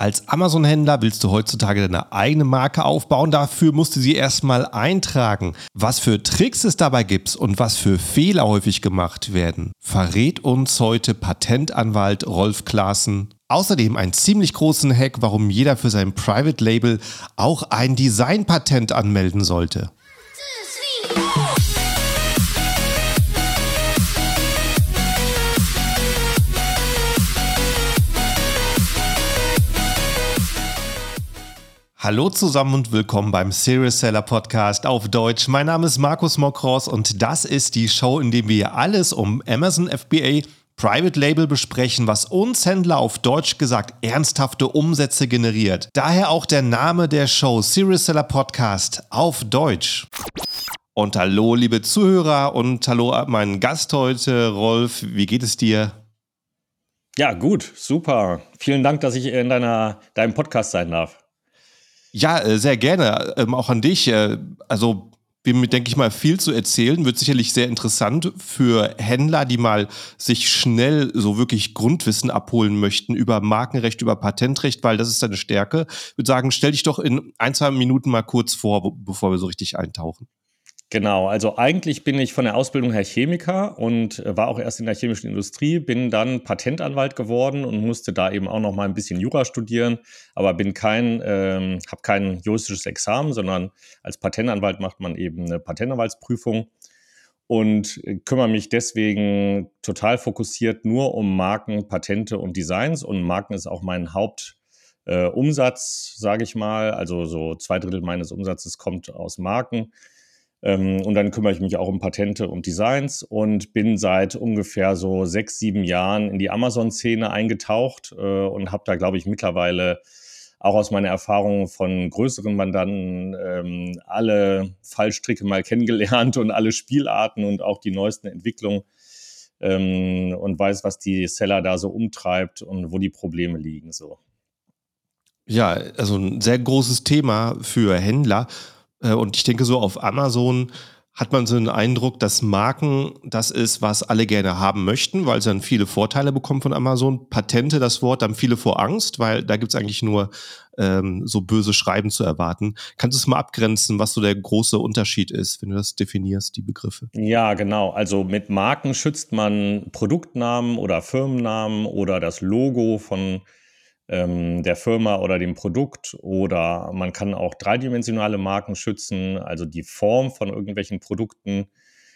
Als Amazon-Händler willst du heutzutage deine eigene Marke aufbauen. Dafür musst du sie erstmal eintragen. Was für Tricks es dabei gibt und was für Fehler häufig gemacht werden, verrät uns heute Patentanwalt Rolf Klaassen. Außerdem einen ziemlich großen Hack, warum jeder für sein Private Label auch ein Designpatent anmelden sollte. Hallo zusammen und willkommen beim Serious Seller Podcast auf Deutsch. Mein Name ist Markus Mokros und das ist die Show, in der wir alles um Amazon FBA Private Label besprechen, was uns Händler auf Deutsch gesagt ernsthafte Umsätze generiert. Daher auch der Name der Show Serious Seller Podcast auf Deutsch. Und hallo, liebe Zuhörer und hallo, mein Gast heute, Rolf. Wie geht es dir? Ja, gut, super. Vielen Dank, dass ich in deiner, deinem Podcast sein darf. Ja, äh, sehr gerne. Ähm, auch an dich. Äh, also, wir haben, denke ich mal, viel zu erzählen. Wird sicherlich sehr interessant für Händler, die mal sich schnell so wirklich Grundwissen abholen möchten über Markenrecht, über Patentrecht, weil das ist deine Stärke. Ich würde sagen, stell dich doch in ein, zwei Minuten mal kurz vor, bevor wir so richtig eintauchen. Genau, also eigentlich bin ich von der Ausbildung her Chemiker und äh, war auch erst in der chemischen Industrie, bin dann Patentanwalt geworden und musste da eben auch noch mal ein bisschen Jura studieren, aber bin kein, ähm, habe kein juristisches Examen, sondern als Patentanwalt macht man eben eine Patentanwaltsprüfung und äh, kümmere mich deswegen total fokussiert nur um Marken, Patente und Designs und Marken ist auch mein Hauptumsatz, äh, sage ich mal. Also so zwei Drittel meines Umsatzes kommt aus Marken. Ähm, und dann kümmere ich mich auch um Patente und Designs und bin seit ungefähr so sechs, sieben Jahren in die Amazon-Szene eingetaucht äh, und habe da, glaube ich, mittlerweile auch aus meiner Erfahrung von größeren Mandanten ähm, alle Fallstricke mal kennengelernt und alle Spielarten und auch die neuesten Entwicklungen ähm, und weiß, was die Seller da so umtreibt und wo die Probleme liegen. So. Ja, also ein sehr großes Thema für Händler. Äh, und ich denke, so auf Amazon hat man so einen Eindruck, dass Marken das ist, was alle gerne haben möchten, weil sie dann viele Vorteile bekommen von Amazon. Patente, das Wort, haben viele vor Angst, weil da gibt es eigentlich nur ähm, so böse Schreiben zu erwarten. Kannst du es mal abgrenzen, was so der große Unterschied ist, wenn du das definierst, die Begriffe? Ja, genau. Also mit Marken schützt man Produktnamen oder Firmennamen oder das Logo von ähm, der Firma oder dem Produkt oder man kann auch dreidimensionale Marken schützen, also die Form von irgendwelchen Produkten.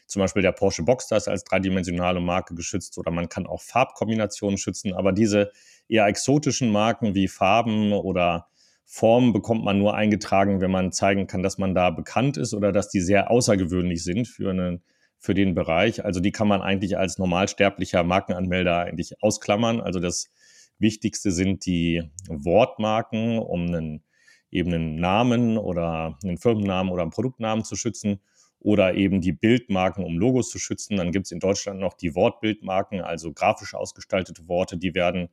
Zum Beispiel der Porsche Boxster ist als dreidimensionale Marke geschützt oder man kann auch Farbkombinationen schützen. Aber diese eher exotischen Marken wie Farben oder Formen bekommt man nur eingetragen, wenn man zeigen kann, dass man da bekannt ist oder dass die sehr außergewöhnlich sind für, einen, für den Bereich. Also die kann man eigentlich als normalsterblicher Markenanmelder eigentlich ausklammern. Also das Wichtigste sind die Wortmarken, um einen, eben einen Namen oder einen Firmennamen oder einen Produktnamen zu schützen oder eben die Bildmarken, um Logos zu schützen. Dann gibt es in Deutschland noch die Wortbildmarken, also grafisch ausgestaltete Worte, die werden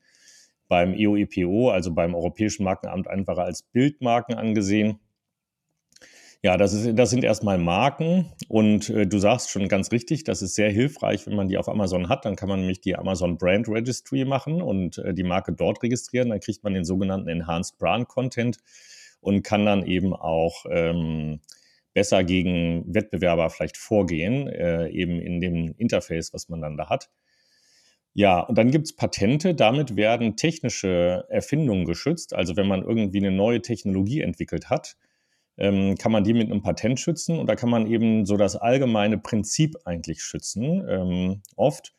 beim EOEPO, also beim Europäischen Markenamt, einfach als Bildmarken angesehen. Ja, das, ist, das sind erstmal Marken und äh, du sagst schon ganz richtig, das ist sehr hilfreich, wenn man die auf Amazon hat. Dann kann man nämlich die Amazon Brand Registry machen und äh, die Marke dort registrieren. Dann kriegt man den sogenannten Enhanced Brand Content und kann dann eben auch ähm, besser gegen Wettbewerber vielleicht vorgehen, äh, eben in dem Interface, was man dann da hat. Ja, und dann gibt es Patente. Damit werden technische Erfindungen geschützt. Also wenn man irgendwie eine neue Technologie entwickelt hat, ähm, kann man die mit einem Patent schützen und da kann man eben so das allgemeine Prinzip eigentlich schützen, ähm, oft,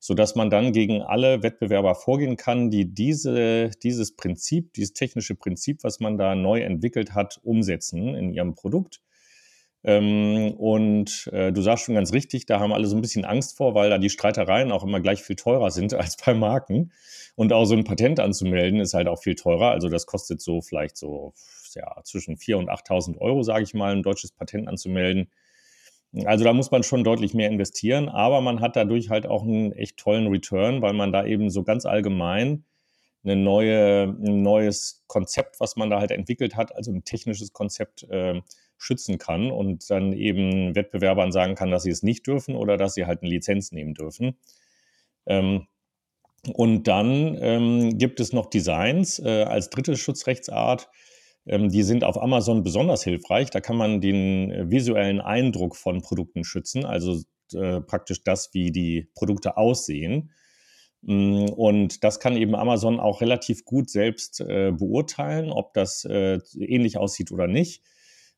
sodass man dann gegen alle Wettbewerber vorgehen kann, die diese, dieses Prinzip, dieses technische Prinzip, was man da neu entwickelt hat, umsetzen in ihrem Produkt. Ähm, und äh, du sagst schon ganz richtig, da haben alle so ein bisschen Angst vor, weil da die Streitereien auch immer gleich viel teurer sind als bei Marken. Und auch so ein Patent anzumelden ist halt auch viel teurer. Also das kostet so vielleicht so ja, zwischen 4.000 und 8.000 Euro, sage ich mal, ein deutsches Patent anzumelden. Also da muss man schon deutlich mehr investieren, aber man hat dadurch halt auch einen echt tollen Return, weil man da eben so ganz allgemein eine neue, ein neues Konzept, was man da halt entwickelt hat, also ein technisches Konzept äh, schützen kann und dann eben Wettbewerbern sagen kann, dass sie es nicht dürfen oder dass sie halt eine Lizenz nehmen dürfen. Ähm, Und dann ähm, gibt es noch Designs äh, als dritte Schutzrechtsart. Ähm, die sind auf Amazon besonders hilfreich. Da kann man den äh, visuellen Eindruck von Produkten schützen, also äh, praktisch das, wie die Produkte aussehen. Mm, und das kann eben Amazon auch relativ gut selbst äh, beurteilen, ob das äh, ähnlich aussieht oder nicht.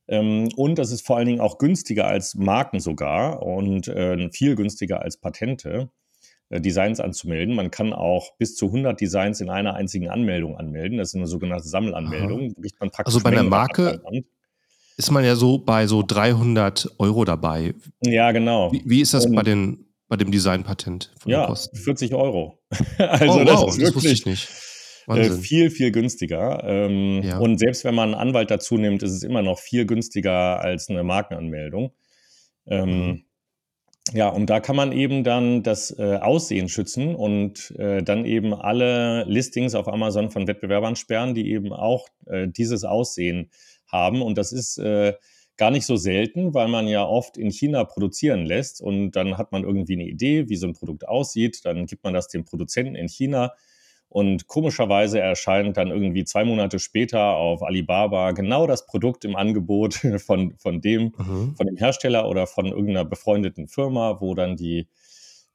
Ähm, und das ist vor allen Dingen auch günstiger als Marken sogar und viel günstiger als Patente. Äh, Designs anzumelden. Man kann auch bis zu 100 Designs in einer einzigen Anmeldung anmelden. Das ist eine sogenannte Sammelanmeldung. also bei einer Marke ist man ja so bei so 300 Euro dabei. Ja, genau. Wie, wie ist das Und, bei, den, bei dem Designpatent? Ja, 40 Euro. also oh, das wow, ist wirklich das wusste ich nicht. Äh, viel, viel günstiger. Ähm, ja. Und selbst wenn man einen Anwalt dazu nimmt, ist es immer noch viel günstiger als eine Markenanmeldung. Ähm, mhm. Ja, und da kann man eben dann das äh, Aussehen schützen und äh, dann eben alle Listings auf Amazon von Wettbewerbern sperren, die eben auch äh, dieses Aussehen haben. Und das ist äh, gar nicht so selten, weil man ja oft in China produzieren lässt und dann hat man irgendwie eine Idee, wie so ein Produkt aussieht. Dann gibt man das dem Produzenten in China und komischerweise erscheint dann irgendwie zwei Monate später auf Alibaba genau das Produkt im Angebot von, von, dem, mhm. von dem Hersteller oder von irgendeiner befreundeten Firma, wo dann die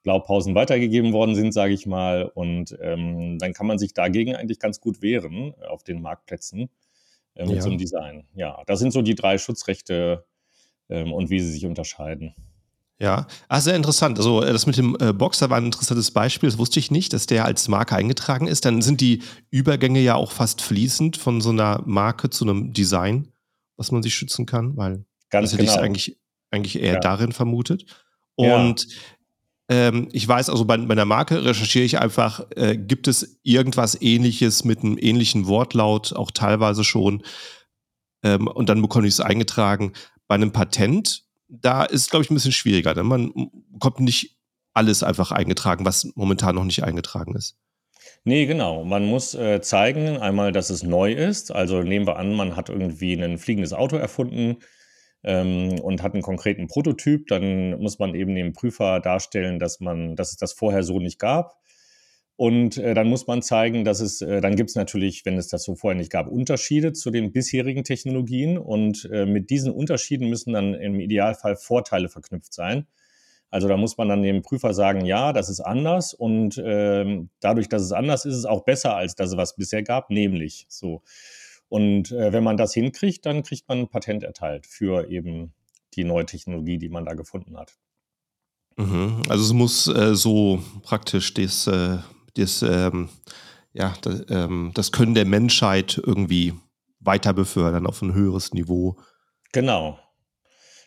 Blaupausen weitergegeben worden sind, sage ich mal. Und ähm, dann kann man sich dagegen eigentlich ganz gut wehren auf den Marktplätzen äh, mit ja. so einem Design. Ja, das sind so die drei Schutzrechte ähm, und wie sie sich unterscheiden. Ja, ah, sehr interessant. Also äh, das mit dem äh, Boxer war ein interessantes Beispiel. Das wusste ich nicht, dass der als Marke eingetragen ist. Dann sind die Übergänge ja auch fast fließend von so einer Marke zu einem Design, was man sich schützen kann, weil Ganz das hätte genau. ich eigentlich, eigentlich eher ja. darin vermutet. Und ja. ähm, ich weiß also bei, bei einer Marke recherchiere ich einfach, äh, gibt es irgendwas ähnliches mit einem ähnlichen Wortlaut, auch teilweise schon. Ähm, und dann bekomme ich es eingetragen. Bei einem Patent da ist, glaube ich, ein bisschen schwieriger. Denn man bekommt nicht alles einfach eingetragen, was momentan noch nicht eingetragen ist. Nee, genau. Man muss äh, zeigen, einmal, dass es neu ist. Also nehmen wir an, man hat irgendwie ein fliegendes Auto erfunden ähm, und hat einen konkreten Prototyp. Dann muss man eben dem Prüfer darstellen, dass man, dass es das vorher so nicht gab. Und äh, dann muss man zeigen, dass es, äh, dann gibt es natürlich, wenn es das so vorher nicht gab, Unterschiede zu den bisherigen Technologien. Und äh, mit diesen Unterschieden müssen dann im Idealfall Vorteile verknüpft sein. Also da muss man dann dem Prüfer sagen, ja, das ist anders und ähm, dadurch, dass es anders ist, ist es auch besser als das, was es bisher gab, nämlich so. Und äh, wenn man das hinkriegt, dann kriegt man ein Patent erteilt für eben die neue Technologie, die man da gefunden hat. Mhm. Also es muss äh, so praktisch das äh, das, ähm, ja, das, ähm, das Können der Menschheit irgendwie weiter befördern auf ein höheres Niveau. Genau.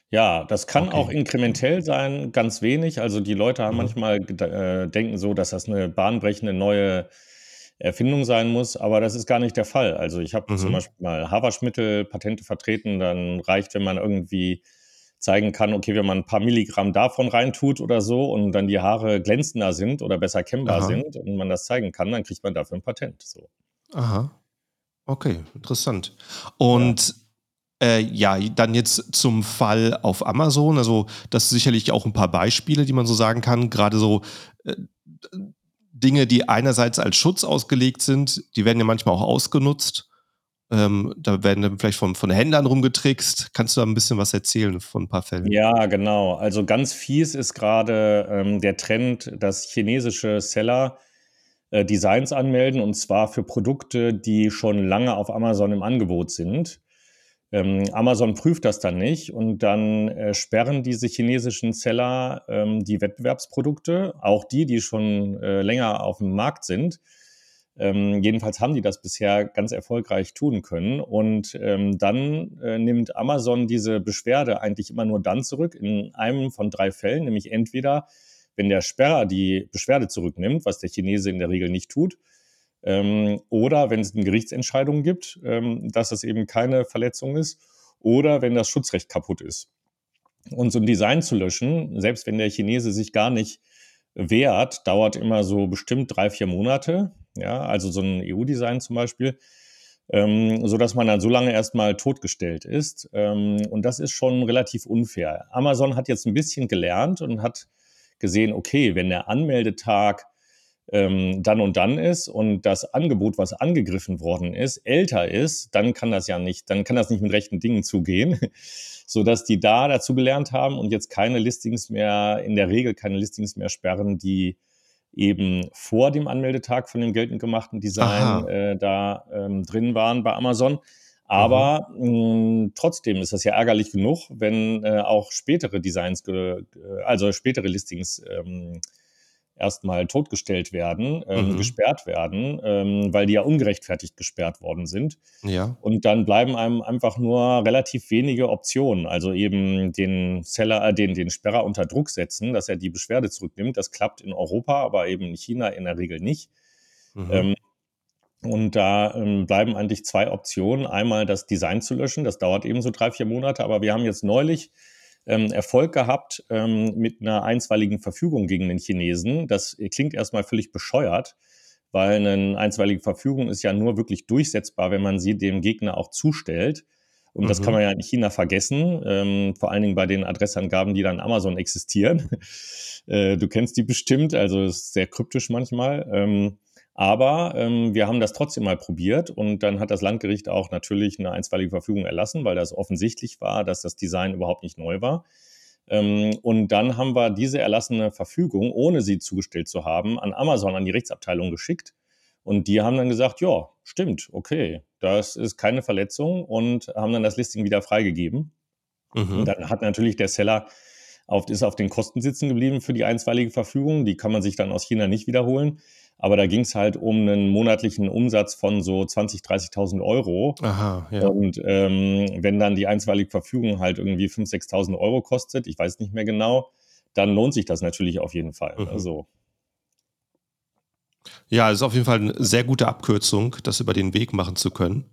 Ja, das kann okay. auch inkrementell sein, ganz wenig. Also die Leute haben mhm. manchmal äh, denken so, dass das eine bahnbrechende neue Erfindung sein muss, aber das ist gar nicht der Fall. Also ich habe mhm. zum Beispiel mal Haarwaschmittel Patente vertreten, dann reicht, wenn man irgendwie zeigen kann, okay, wenn man ein paar Milligramm davon reintut oder so und dann die Haare glänzender sind oder besser kennbar Aha. sind und man das zeigen kann, dann kriegt man dafür ein Patent. So. Aha. Okay, interessant. Und ja. Äh, ja, dann jetzt zum Fall auf Amazon. Also, das ist sicherlich auch ein paar Beispiele, die man so sagen kann. Gerade so äh, Dinge, die einerseits als Schutz ausgelegt sind, die werden ja manchmal auch ausgenutzt. Ähm, da werden dann vielleicht von, von Händlern rumgetrickst. Kannst du da ein bisschen was erzählen von ein paar Fällen? Ja, genau. Also ganz fies ist gerade ähm, der Trend, dass chinesische Seller äh, Designs anmelden und zwar für Produkte, die schon lange auf Amazon im Angebot sind. Ähm, Amazon prüft das dann nicht und dann äh, sperren diese chinesischen Seller ähm, die Wettbewerbsprodukte, auch die, die schon äh, länger auf dem Markt sind ähm, jedenfalls haben die das bisher ganz erfolgreich tun können. Und ähm, dann äh, nimmt Amazon diese Beschwerde eigentlich immer nur dann zurück, in einem von drei Fällen, nämlich entweder, wenn der Sperrer die Beschwerde zurücknimmt, was der Chinese in der Regel nicht tut, ähm, oder wenn es eine Gerichtsentscheidung gibt, ähm, dass es eben keine Verletzung ist, oder wenn das Schutzrecht kaputt ist. Und so ein Design zu löschen, selbst wenn der Chinese sich gar nicht wehrt, dauert immer so bestimmt drei, vier Monate ja, also so ein EU-Design zum Beispiel, ähm, so dass man dann so lange erstmal totgestellt ist. Ähm, und das ist schon relativ unfair. Amazon hat jetzt ein bisschen gelernt und hat gesehen, okay, wenn der Anmeldetag ähm, dann und dann ist und das Angebot, was angegriffen worden ist, älter ist, dann kann das ja nicht, dann kann das nicht mit rechten Dingen zugehen, so dass die da dazu gelernt haben und jetzt keine Listings mehr, in der Regel keine Listings mehr sperren, die eben vor dem Anmeldetag von dem geltend gemachten Design äh, da ähm, drin waren bei Amazon. Aber mhm. mh, trotzdem ist das ja ärgerlich genug, wenn äh, auch spätere Designs, also spätere Listings ähm, erstmal totgestellt werden, ähm, mhm. gesperrt werden, ähm, weil die ja ungerechtfertigt gesperrt worden sind. Ja. Und dann bleiben einem einfach nur relativ wenige Optionen. Also eben den Seller, äh, den, den Sperrer unter Druck setzen, dass er die Beschwerde zurücknimmt. Das klappt in Europa, aber eben in China in der Regel nicht. Mhm. Ähm, und da ähm, bleiben eigentlich zwei Optionen. Einmal das Design zu löschen, das dauert eben so drei, vier Monate, aber wir haben jetzt neulich ähm, Erfolg gehabt ähm, mit einer einstweiligen Verfügung gegen den Chinesen. Das klingt erstmal völlig bescheuert, weil eine einstweilige Verfügung ist ja nur wirklich durchsetzbar, wenn man sie dem Gegner auch zustellt. Und mhm. das kann mhm. man ja in China vergessen, ähm, vor allen Dingen bei den Adressangaben, die dann Amazon existieren. äh, du kennst die bestimmt, also ist sehr kryptisch manchmal. Ähm, aber ähm, wir haben das trotzdem mal probiert und dann hat das Landgericht auch natürlich eine einstweilige Verfügung erlassen, weil das offensichtlich war, dass das Design überhaupt nicht neu war. Ähm, und dann haben wir diese erlassene Verfügung, ohne sie zugestellt zu haben, an Amazon, an die Rechtsabteilung geschickt. Und die haben dann gesagt, ja, stimmt, okay, das ist keine Verletzung und haben dann das Listing wieder freigegeben. Mhm. Und dann hat natürlich der Seller auf, ist auf den Kosten sitzen geblieben für die einstweilige Verfügung. Die kann man sich dann aus China nicht wiederholen. Aber da ging es halt um einen monatlichen Umsatz von so 20.000, 30.000 Euro. Aha, ja. Und ähm, wenn dann die einstweilige Verfügung halt irgendwie 5.000, 6.000 Euro kostet, ich weiß nicht mehr genau, dann lohnt sich das natürlich auf jeden Fall. Mhm. Also. Ja, es ist auf jeden Fall eine sehr gute Abkürzung, das über den Weg machen zu können.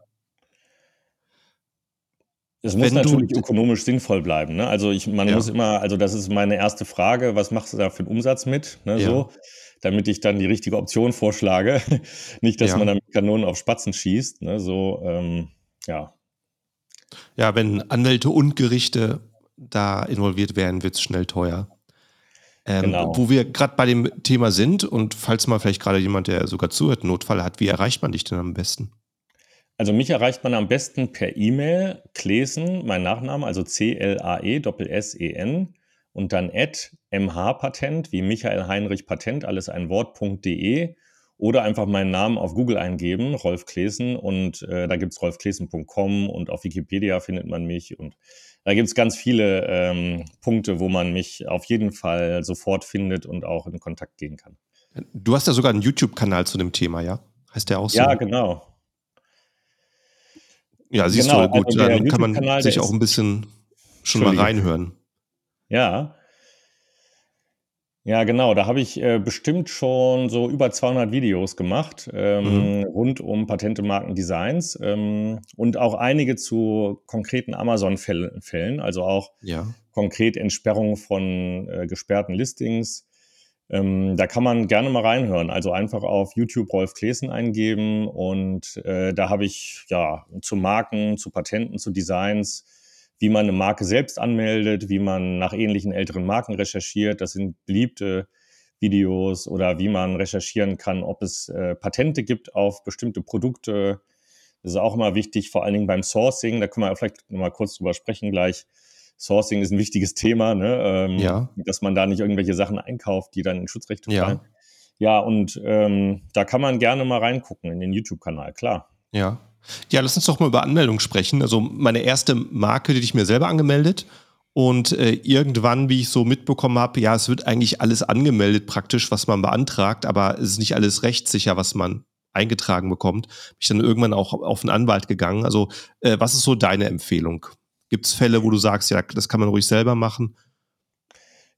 Es muss natürlich ökonomisch sinnvoll bleiben. Ne? Also ich, man ja. muss immer, also das ist meine erste Frage, was machst du da für einen Umsatz mit? Ne, ja. so damit ich dann die richtige Option vorschlage. Nicht, dass ja. man dann mit Kanonen auf Spatzen schießt. Ne? So, ähm, ja. Ja, wenn Anwälte und Gerichte da involviert werden, wird es schnell teuer. Ähm, genau. Wo wir gerade bei dem Thema sind und falls mal vielleicht gerade jemand, der sogar zuhört, Notfall hat, wie erreicht man dich denn am besten? Also mich erreicht man am besten per E-Mail, Klesen, mein Nachname, also C-L-A-E-S-S-E-N und dann at mhpatent, wie Michael Heinrich Patent, alles ein Wort.de oder einfach meinen Namen auf Google eingeben, Rolf Klesen, und äh, da es rolfklesen.com und auf Wikipedia findet man mich und da gibt es ganz viele ähm, Punkte, wo man mich auf jeden Fall sofort findet und auch in Kontakt gehen kann. Du hast ja sogar einen YouTube-Kanal zu dem Thema, ja? Heißt der auch so? Ja, genau. Ja, siehst genau, du, gut, also dann kann man sich auch ein bisschen schon mal reinhören. Ja. Ja, genau. Da habe ich äh, bestimmt schon so über 200 Videos gemacht ähm, mhm. rund um Patente, Marken, Designs ähm, und auch einige zu konkreten Amazon-Fällen, also auch ja. konkret Entsperrung von äh, gesperrten Listings. Ähm, da kann man gerne mal reinhören. Also einfach auf YouTube Rolf Klesen eingeben und äh, da habe ich ja zu Marken, zu Patenten, zu Designs wie man eine Marke selbst anmeldet, wie man nach ähnlichen älteren Marken recherchiert. Das sind beliebte Videos oder wie man recherchieren kann, ob es äh, Patente gibt auf bestimmte Produkte. Das ist auch immer wichtig, vor allen Dingen beim Sourcing. Da können wir vielleicht noch mal kurz drüber sprechen gleich. Sourcing ist ein wichtiges Thema, ne? ähm, ja. dass man da nicht irgendwelche Sachen einkauft, die dann in Schutzrechte fallen. Ja, und ähm, da kann man gerne mal reingucken in den YouTube-Kanal, klar. Ja. Ja, lass uns doch mal über Anmeldung sprechen. Also meine erste Marke, die ich mir selber angemeldet und äh, irgendwann, wie ich so mitbekommen habe, ja, es wird eigentlich alles angemeldet praktisch, was man beantragt, aber es ist nicht alles rechtssicher, was man eingetragen bekommt. Bin ich dann irgendwann auch auf einen Anwalt gegangen. Also äh, was ist so deine Empfehlung? Gibt es Fälle, wo du sagst, ja, das kann man ruhig selber machen?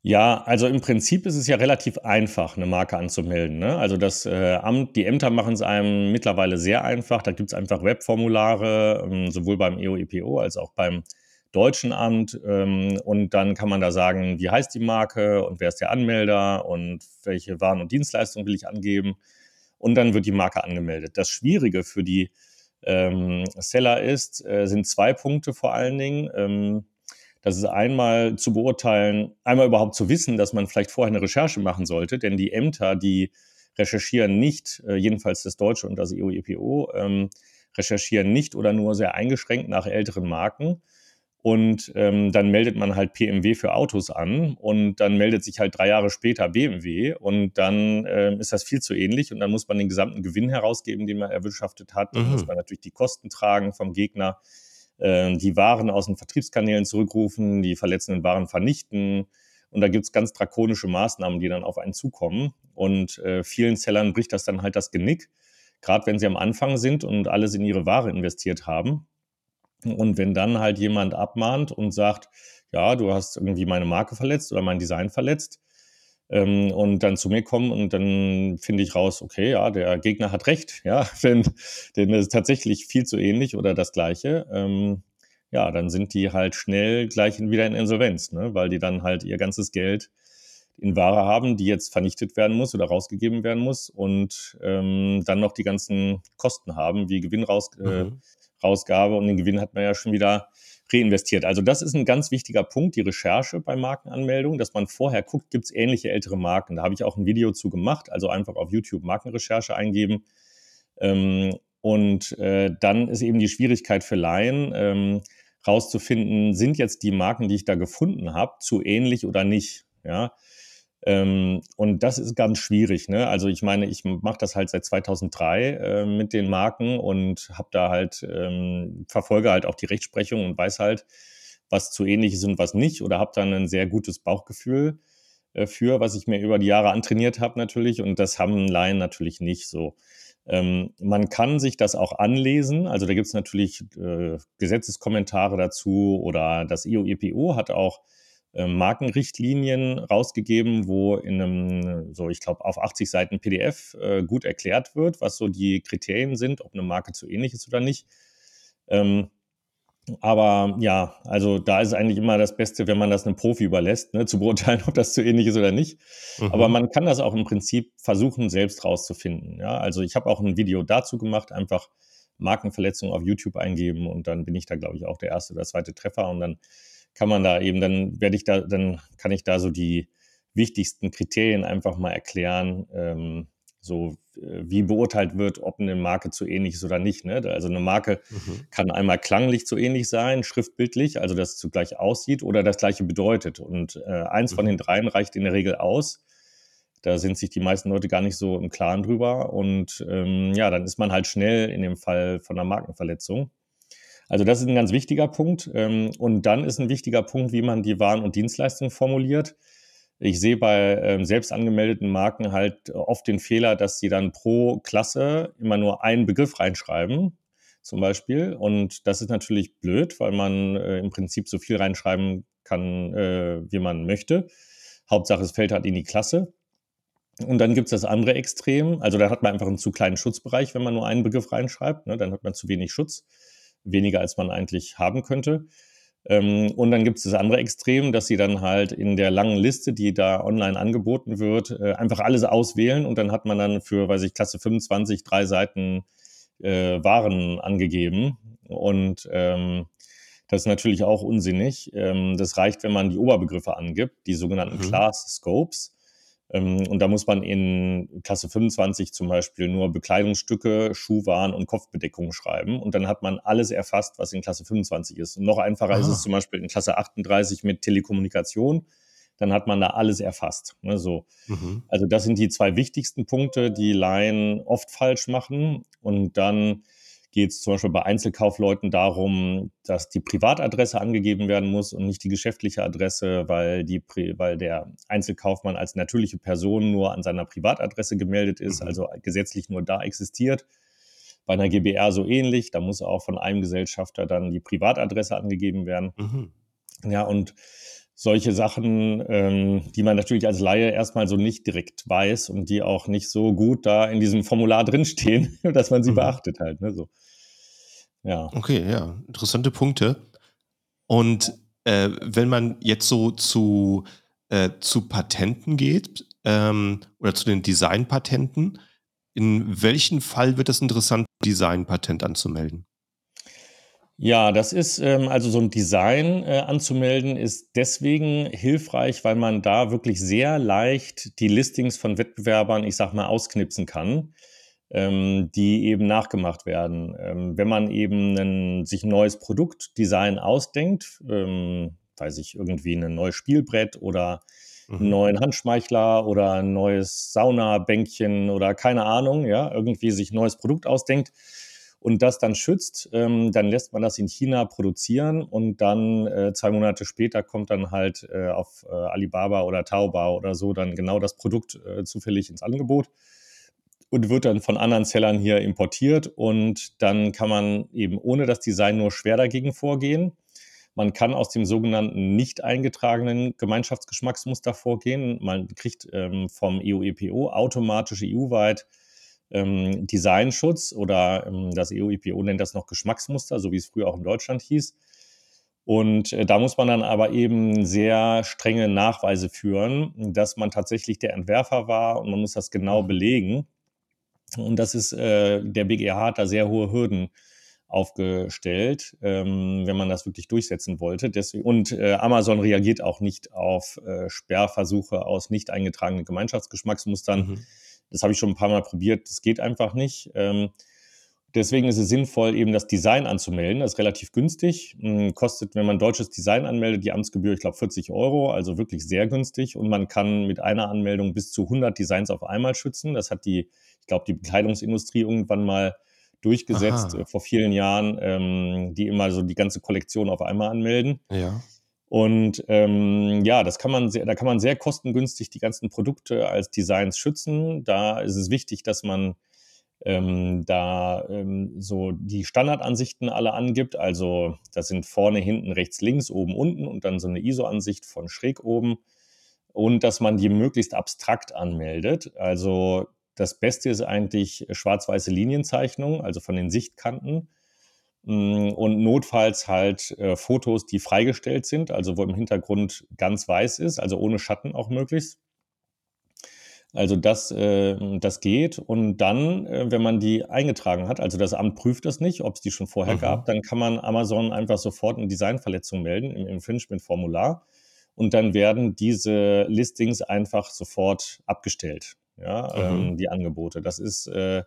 Ja, also im Prinzip ist es ja relativ einfach, eine Marke anzumelden. Ne? Also das äh, Amt, die Ämter machen es einem mittlerweile sehr einfach. Da gibt es einfach Webformulare, ähm, sowohl beim EOEPO als auch beim deutschen Amt. Ähm, und dann kann man da sagen, wie heißt die Marke und wer ist der Anmelder und welche Waren und Dienstleistungen will ich angeben. Und dann wird die Marke angemeldet. Das Schwierige für die ähm, Seller ist, äh, sind zwei Punkte vor allen Dingen. Ähm, das ist einmal zu beurteilen, einmal überhaupt zu wissen, dass man vielleicht vorher eine Recherche machen sollte, denn die Ämter, die recherchieren nicht, äh, jedenfalls das Deutsche und das EU-EPO, ähm, recherchieren nicht oder nur sehr eingeschränkt nach älteren Marken. Und ähm, dann meldet man halt PMW für Autos an und dann meldet sich halt drei Jahre später BMW und dann äh, ist das viel zu ähnlich und dann muss man den gesamten Gewinn herausgeben, den man erwirtschaftet hat. Dann mhm. muss man natürlich die Kosten tragen vom Gegner, äh, die Waren aus den Vertriebskanälen zurückrufen, die verletzenden Waren vernichten. Und da gibt es ganz drakonische Maßnahmen, die dann auf einen zukommen. Und äh, vielen Sellern bricht das dann halt das Genick gerade wenn sie am Anfang sind und alles in ihre Ware investiert haben. Und wenn dann halt jemand abmahnt und sagt, ja, du hast irgendwie meine Marke verletzt oder mein Design verletzt, ähm, und dann zu mir kommen und dann finde ich raus, okay, ja, der Gegner hat recht, ja, denn, denn es ist tatsächlich viel zu ähnlich oder das Gleiche. Ähm, ja, dann sind die halt schnell gleich wieder in Insolvenz, ne? weil die dann halt ihr ganzes Geld in Ware haben, die jetzt vernichtet werden muss oder rausgegeben werden muss und ähm, dann noch die ganzen Kosten haben, wie Gewinnrausgabe äh, mhm. Und den Gewinn hat man ja schon wieder reinvestiert. Also das ist ein ganz wichtiger Punkt, die Recherche bei Markenanmeldungen, dass man vorher guckt, gibt es ähnliche ältere Marken. Da habe ich auch ein Video zu gemacht, also einfach auf YouTube Markenrecherche eingeben. Ähm, und äh, dann ist eben die Schwierigkeit für Laien, ähm, rauszufinden, sind jetzt die Marken, die ich da gefunden habe, zu ähnlich oder nicht. Ja, ähm, und das ist ganz schwierig. Ne? Also ich meine, ich mache das halt seit 2003 äh, mit den Marken und habe da halt, ähm, verfolge halt auch die Rechtsprechung und weiß halt, was zu ähnlich ist und was nicht. Oder habe dann ein sehr gutes Bauchgefühl äh, für, was ich mir über die Jahre antrainiert habe natürlich. Und das haben Laien natürlich nicht so. Ähm, man kann sich das auch anlesen. Also da gibt es natürlich äh, Gesetzeskommentare dazu oder das IOEPO hat auch Markenrichtlinien rausgegeben, wo in einem, so ich glaube, auf 80 Seiten PDF äh, gut erklärt wird, was so die Kriterien sind, ob eine Marke zu ähnlich ist oder nicht. Ähm, aber ja, also da ist eigentlich immer das Beste, wenn man das einem Profi überlässt, ne, zu beurteilen, ob das zu ähnlich ist oder nicht. Mhm. Aber man kann das auch im Prinzip versuchen, selbst rauszufinden. Ja, also ich habe auch ein Video dazu gemacht, einfach Markenverletzung auf YouTube eingeben und dann bin ich da, glaube ich, auch der erste oder zweite Treffer und dann kann man da eben, dann werde ich da, dann kann ich da so die wichtigsten Kriterien einfach mal erklären, ähm, so äh, wie beurteilt wird, ob eine Marke zu ähnlich ist oder nicht. Ne? Also eine Marke mhm. kann einmal klanglich zu ähnlich sein, schriftbildlich, also dass es zugleich aussieht oder das gleiche bedeutet. Und äh, eins mhm. von den dreien reicht in der Regel aus. Da sind sich die meisten Leute gar nicht so im Klaren drüber. Und ähm, ja, dann ist man halt schnell in dem Fall von einer Markenverletzung. Also das ist ein ganz wichtiger Punkt. Ähm, und dann ist ein wichtiger Punkt, wie man die Waren und Dienstleistungen formuliert. Ich sehe bei ähm, selbst angemeldeten Marken halt oft den Fehler, dass sie dann pro Klasse immer nur einen Begriff reinschreiben, zum Beispiel. Und das ist natürlich blöd, weil man äh, im Prinzip so viel reinschreiben kann, äh, wie man möchte. Hauptsache, es fällt halt in die Klasse. Und dann gibt es das andere Extrem. Also da hat man einfach einen zu kleinen Schutzbereich, wenn man nur einen Begriff reinschreibt. Ne? Dann hat man zu wenig Schutz weniger als man eigentlich haben könnte. Ähm, und dann gibt es das andere Extrem, dass sie dann halt in der langen Liste, die da online angeboten wird, äh, einfach alles auswählen und dann hat man dann für, weiß ich, Klasse 25 drei Seiten äh, Waren angegeben. Und ähm, das ist natürlich auch unsinnig. Ähm, das reicht, wenn man die Oberbegriffe angibt, die sogenannten mhm. Class Scopes. Ähm, und da muss man in Klasse 25 zum Beispiel nur Bekleidungsstücke, Schuhwaren und Kopfbedeckungen schreiben. Und dann hat man alles erfasst, was in Klasse 25 ist. Und noch einfacher Aha. ist es zum Beispiel in Klasse 38 mit Telekommunikation. Dann hat man da alles erfasst. Ne, so. Mhm. Also das sind die zwei wichtigsten Punkte, die Laien oft falsch machen. Und dann geht es zum Beispiel bei Einzelkaufleuten darum, dass die Privatadresse angegeben werden muss und nicht die geschäftliche Adresse, weil, die, weil der Einzelkaufmann als natürliche Person nur an seiner Privatadresse gemeldet ist, mhm. also gesetzlich nur da existiert. Bei einer GBR so ähnlich, da muss auch von einem Gesellschafter dann die Privatadresse angegeben werden. Mhm. Ja, und solche Sachen, ähm, die man natürlich als Laie erstmal so nicht direkt weiß und die auch nicht so gut da in diesem Formular drinstehen, dass man sie mhm. beachtet halt. Ne, so. Ja. Okay, ja, interessante Punkte. Und äh, wenn man jetzt so zu, äh, zu Patenten geht ähm, oder zu den Ja, das ist ähm, also so ein Design äh, anzumelden, ist deswegen hilfreich, weil man da wirklich sehr leicht die Listings von Wettbewerbern, ich sag mal, ausknipsen kann, ähm, die eben nachgemacht werden. Ähm, wenn man eben 'nen sich 'n neues Produktdesign ausdenkt, ähm, weiß ich, irgendwie ein neues Spielbrett oder einen Mhm. neuen Handschmeichler oder ein neues Saunabänkchen oder keine Ahnung, ja, irgendwie sich 'n neues Produkt ausdenkt und das dann schützt, ähm, dann lässt man das in China produzieren und dann, äh, 2 Monate später kommt dann halt, äh, auf, äh, Alibaba oder Taobao oder so dann genau das Produkt, äh, zufällig ins Angebot und wird dann von anderen Sellern hier importiert und dann kann man eben ohne das Design nur schwer dagegen vorgehen. Man kann aus dem sogenannten nicht eingetragenen Gemeinschaftsgeschmacksmuster vorgehen. Man kriegt ähm, vom EU-EPO automatisch EU-weit ähm, Designschutz oder ähm, das EU-EPO nennt das noch Geschmacksmuster, so wie es früher auch in Deutschland hieß. Und äh, da muss man dann aber eben sehr strenge Nachweise führen, dass man tatsächlich der Entwerfer war und man muss das genau Mhm. belegen. Und das ist, äh, der BGH hat da sehr hohe Hürden aufgestellt, ähm, wenn man das wirklich durchsetzen wollte. Deswegen, und äh, Amazon reagiert auch nicht auf äh, Sperrversuche aus nicht eingetragenen Gemeinschaftsgeschmacksmustern. Mhm. Das habe ich schon ein paar Mal probiert. Das geht einfach nicht. Ähm, deswegen ist es sinnvoll, eben das Design anzumelden. Das ist relativ günstig. Hm, kostet, wenn man deutsches Design anmeldet, die Amtsgebühr, ich glaube, 40 Euro. Also wirklich sehr günstig. Und man kann mit einer Anmeldung bis zu 100 Designs auf einmal schützen. Das hat die, ich glaube, die Bekleidungsindustrie irgendwann mal durchgesetzt äh, Aha, vor vielen Jahren, ähm, die immer so die ganze Kollektion auf einmal anmelden. ja. Und ähm, ja, das kann man sehr, da kann man sehr kostengünstig die ganzen Produkte als Designs schützen. Da ist es wichtig, dass man ähm, da ähm, so die Standardansichten alle angibt. Also das sind vorne, hinten, rechts, links, oben, unten und dann so eine ISO-Ansicht von schräg oben. Und dass man die möglichst abstrakt anmeldet. Also das Beste ist eigentlich schwarz-weiße Linienzeichnung, also von den Sichtkanten. Mm, Und notfalls halt äh, Fotos, die freigestellt sind, also wo im Hintergrund ganz weiß ist, also ohne Schatten auch möglichst. Also das, äh, das geht. Und dann, äh, wenn man die eingetragen hat, also das Amt prüft das nicht, ob es die schon vorher Mhm. gab, dann kann man Amazon einfach sofort eine Designverletzung melden im Infringement-Formular. Und dann werden diese Listings einfach sofort abgestellt, ja, Mhm. ähm, die Angebote. Das ist äh,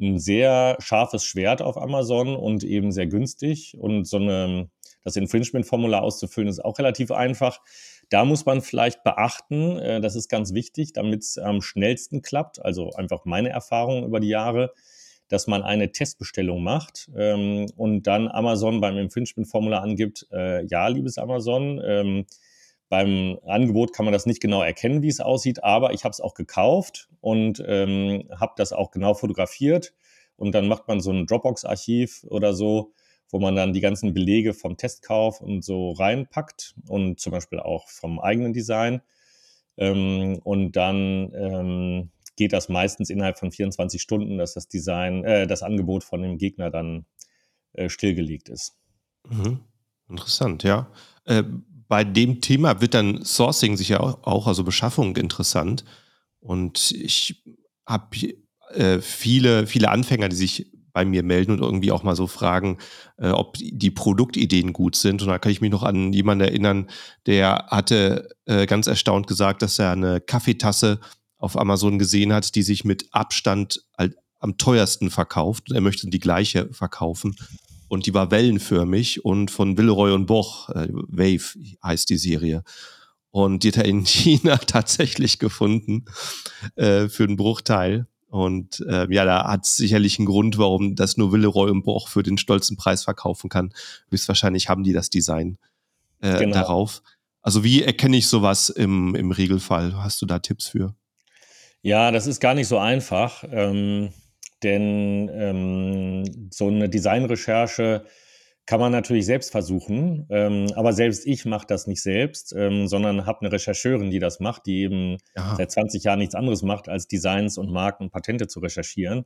ein sehr scharfes Schwert auf Amazon und eben sehr günstig. Und so eine, das Infringement-Formular auszufüllen ist auch relativ einfach. Da muss man vielleicht beachten, äh, das ist ganz wichtig, damit es am schnellsten klappt, also einfach meine Erfahrung über die Jahre, dass man eine Testbestellung macht ähm, und dann Amazon beim Infringement-Formular angibt, äh, ja, liebes Amazon, ähm, beim Angebot kann man das nicht genau erkennen, wie es aussieht, aber ich habe es auch gekauft und ähm, habe das auch genau fotografiert. Und dann macht man so ein Dropbox-Archiv oder so, wo man dann die ganzen Belege vom Testkauf und so reinpackt und zum Beispiel auch vom eigenen Design. Ähm, und dann ähm, geht das meistens innerhalb von 24 Stunden, dass das Design, äh, das Angebot von dem Gegner dann äh, stillgelegt ist. Mhm. Interessant, ja. Äh, bei dem Thema wird dann Sourcing sicher auch, also Beschaffung interessant. Und ich habe äh, viele, viele Anfänger, die sich bei mir melden und irgendwie auch mal so fragen, äh, ob die Produktideen gut sind. Und da kann ich mich noch an jemanden erinnern, der hatte äh, ganz erstaunt gesagt, dass er eine Kaffeetasse auf Amazon gesehen hat, die sich mit Abstand am teuersten verkauft. Er möchte die gleiche verkaufen und die war wellenförmig und von Villeroy und Boch, äh, Wave heißt die Serie. Und die hat er in China tatsächlich gefunden äh, für einen Bruchteil. Und äh, ja, da hat es sicherlich einen Grund, warum das nur Villeroy und Boch für den stolzen Preis verkaufen kann. Höchstwahrscheinlich haben die das Design äh, Genau. darauf. Also wie erkenne ich sowas im, im Regelfall? Hast du da Tipps für? Ja, das ist gar nicht so einfach, ähm, denn ähm, so eine Designrecherche kann man natürlich selbst versuchen, ähm, aber selbst ich mache das nicht selbst, ähm, sondern habe eine Rechercheurin, die das macht, die eben Ja. seit 20 Jahren nichts anderes macht, als Designs und Marken und Patente zu recherchieren.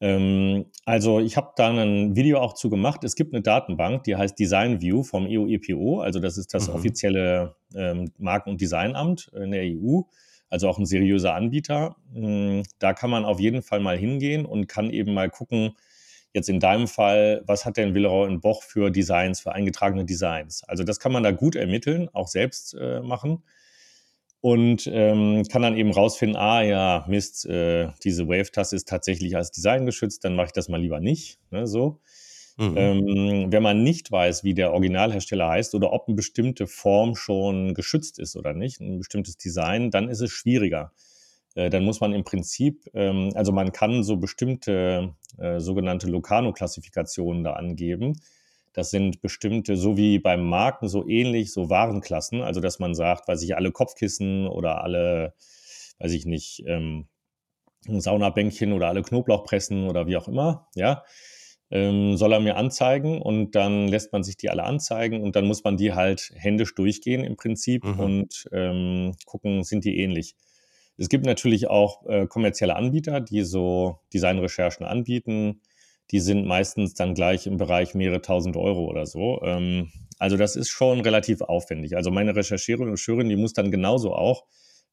Ähm, also ich habe da ein Video auch zu gemacht. Es gibt eine Datenbank, die heißt Design View vom EU-EPO, also das ist das Mhm. offizielle ähm, Marken- und Designamt in der EU also auch ein seriöser Anbieter. Hm, Da kann man auf jeden Fall mal hingehen und kann eben mal gucken, Jetzt in deinem Fall, was hat denn Villeroy und Boch für Designs, für eingetragene Designs? Also das kann man da gut ermitteln, auch selbst äh, machen und ähm, kann dann eben rausfinden, ah ja, Mist, äh, diese Wave-Taste ist tatsächlich als Design geschützt, dann mache ich das mal lieber nicht. Ne, so. Mhm. Ähm, wenn man nicht weiß, wie der Originalhersteller heißt oder ob eine bestimmte Form schon geschützt ist oder nicht, ein bestimmtes Design, dann ist es schwieriger. Äh, dann muss man im Prinzip, ähm, also man kann so bestimmte äh, sogenannte Locarno-Klassifikationen da angeben. Das sind bestimmte, so wie beim Marken, so ähnlich, so Warenklassen. Also, dass man sagt, weiß ich, alle Kopfkissen oder alle, weiß ich nicht, ähm, Saunabänkchen oder alle Knoblauchpressen oder wie auch immer, ja, ähm, soll er mir anzeigen und dann lässt man sich die alle anzeigen und dann muss man die halt händisch durchgehen im Prinzip mhm. und ähm, gucken, sind die ähnlich. Es gibt natürlich auch äh, kommerzielle Anbieter, die so Designrecherchen anbieten die sind meistens dann gleich im Bereich mehrere tausend Euro oder so. Ähm, also das ist schon relativ aufwendig. Also meine Rechercheurin und Schürin, die muss dann genauso auch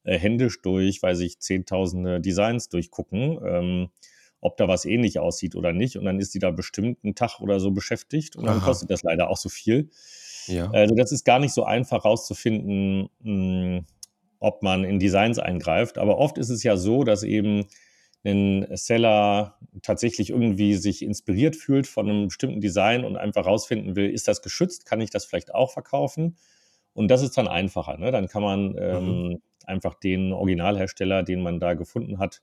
äh, händisch durch, weiß ich, zehntausende Designs durchgucken, ähm, ob da was ähnlich aussieht oder nicht. Und dann ist die da bestimmt einen Tag oder so beschäftigt und dann Aha. kostet das leider auch so viel. Ja. Also das ist gar nicht so einfach rauszufinden, mh, hm, ob man in Designs eingreift. Aber oft ist es ja so, dass eben ein Seller tatsächlich irgendwie sich inspiriert fühlt von einem bestimmten Design und einfach rausfinden will, ist das geschützt, kann ich das vielleicht auch verkaufen? Und das ist dann einfacher. Ne? Dann kann man ähm, mhm. einfach den Originalhersteller, den man da gefunden hat,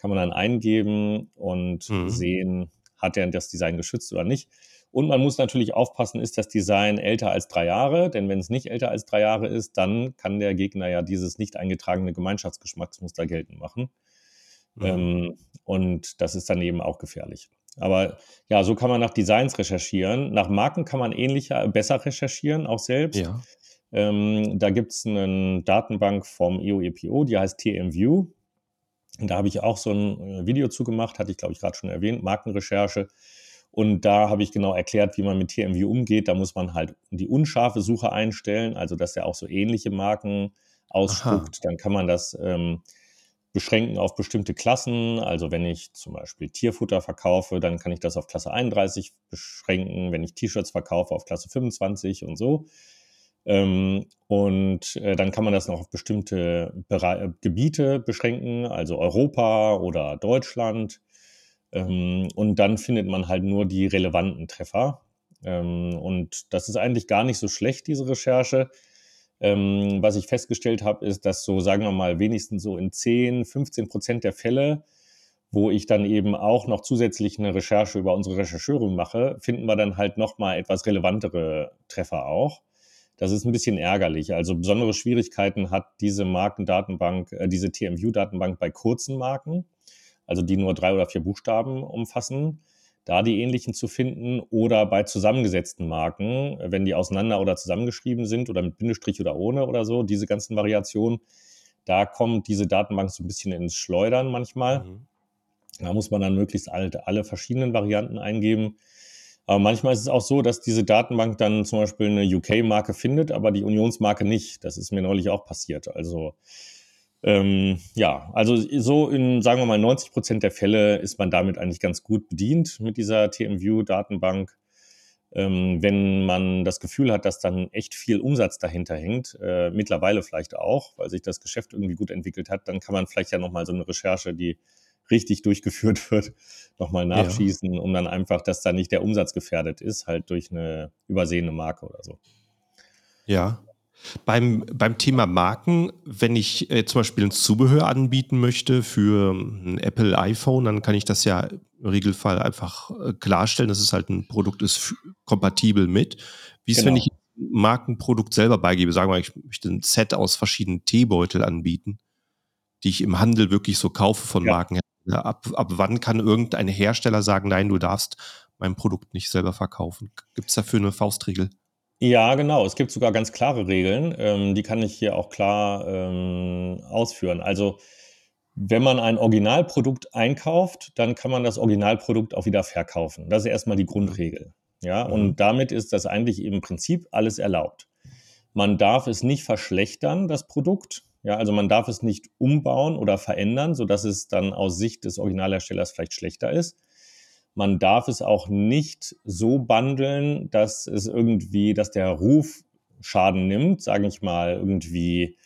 kann man dann eingeben und mhm. sehen, hat er das Design geschützt oder nicht. Und man muss natürlich aufpassen, ist das Design älter als drei Jahre? Denn wenn es nicht älter als drei Jahre ist, dann kann der Gegner ja dieses nicht eingetragene Gemeinschaftsgeschmacksmuster geltend machen. Mhm. Ähm, und das ist dann eben auch gefährlich. Aber ja, so kann man nach Designs recherchieren. Nach Marken kann man ähnlicher, besser recherchieren, auch selbst. Ja. Ähm, da gibt es eine Datenbank vom EOEPO, die heißt TMView. Und da habe ich auch so ein äh, Video zugemacht, hatte ich glaube ich gerade schon erwähnt, Markenrecherche. Und da habe ich genau erklärt, wie man mit TMView umgeht. Da muss man halt die unscharfe Suche einstellen, also dass er auch so ähnliche Marken ausspuckt. Aha. Dann kann man das ähm, beschränken auf bestimmte Klassen. Also wenn ich zum Beispiel Tierfutter verkaufe, dann kann ich das auf Klasse 31 beschränken. Wenn ich T-Shirts verkaufe, auf Klasse 25 und so. Ähm, und äh, dann kann man das noch auf bestimmte Bere Gebiete beschränken, also Europa oder Deutschland. Ähm, und dann findet man halt nur die relevanten Treffer. Ähm, und das ist eigentlich gar nicht so schlecht, diese Recherche ähm, was ich festgestellt habe, ist, dass so, sagen wir mal, wenigstens so in 10, 15 Prozent der Fälle, wo ich dann eben auch noch zusätzlich eine Recherche über unsere Rechercheurin mache, finden wir dann halt nochmal etwas relevantere Treffer auch. Das ist ein bisschen ärgerlich. Also besondere Schwierigkeiten hat diese Markendatenbank, äh, diese TMView-Datenbank bei kurzen Marken, also die nur drei oder vier Buchstaben umfassen da die ähnlichen zu finden oder bei zusammengesetzten Marken, wenn die auseinander oder zusammengeschrieben sind oder mit Bindestrich oder ohne oder so, diese ganzen Variationen, da kommt diese Datenbank so ein bisschen ins Schleudern manchmal. Mhm. Da muss man dann möglichst alle, alle verschiedenen Varianten eingeben. Aber manchmal ist es auch so, dass diese Datenbank dann zum Beispiel eine UK-Marke findet, aber die Unionsmarke nicht. Das ist mir neulich auch passiert. Also ähm, ja, also so in, sagen wir mal, 90 Prozent der Fälle ist man damit eigentlich ganz gut bedient mit dieser TMView-Datenbank. Ähm, wenn man das Gefühl hat, dass dann echt viel Umsatz dahinter hängt, äh, mittlerweile vielleicht auch, weil sich das Geschäft irgendwie gut entwickelt hat, dann kann man vielleicht ja nochmal so eine Recherche, die richtig durchgeführt wird, nochmal nachschießen, ja. um dann einfach, dass da nicht der Umsatz gefährdet ist, halt durch eine übersehene Marke oder so. Ja, beim, beim Thema Marken, wenn ich äh, zum Beispiel ein Zubehör anbieten möchte für ein Apple iPhone, dann kann ich das ja im Regelfall einfach äh, klarstellen, dass es halt ein Produkt ist, kompatibel mit. Wie ist, genau. wenn ich ein Markenprodukt selber beigebe? Sagen wir, ich möchte ein Set aus verschiedenen Teebeutel anbieten, die ich im Handel wirklich so kaufe von ja. Marken. Ab, ab wann kann irgendein Hersteller sagen, nein, du darfst mein Produkt nicht selber verkaufen? Gibt es dafür eine Faustregel? Ja, genau. Es gibt sogar ganz klare Regeln. Ähm, die kann ich hier auch klar ähm, ausführen. Also, wenn man ein Originalprodukt einkauft, dann kann man das Originalprodukt auch wieder verkaufen. Das ist erstmal die Grundregel. Ja, mhm. und damit ist das eigentlich im Prinzip alles erlaubt. Man darf es nicht verschlechtern, das Produkt. Ja, also man darf es nicht umbauen oder verändern, sodass es dann aus Sicht des Originalherstellers vielleicht schlechter ist. man darf es auch nicht so bundeln, dass es irgendwie, dass der Ruf Schaden nimmt, sage ich mal, irgendwie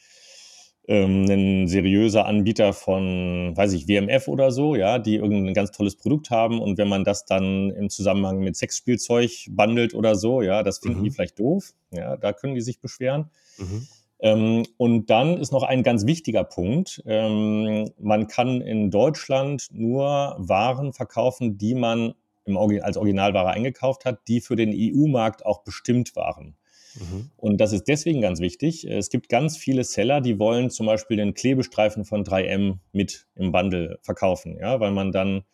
ähm, ein seriöser Anbieter von, weiß ich, WMF oder so, ja, die irgendein ganz tolles Produkt haben und wenn man das dann im Zusammenhang mit Sexspielzeug bundelt oder so, ja, das finden mhm. die vielleicht doof, ja, da können die sich beschweren. Mhm. Ähm, und dann ist noch ein ganz wichtiger Punkt. Ähm, man kann in Deutschland nur Waren verkaufen, die man als Originalware eingekauft hat, die für den EU-Markt auch bestimmt waren. Mhm. Und das ist deswegen ganz wichtig. Es gibt ganz viele Seller, die wollen zum Beispiel den Klebestreifen von 3M mit im Bundle verkaufen, ja, weil man dann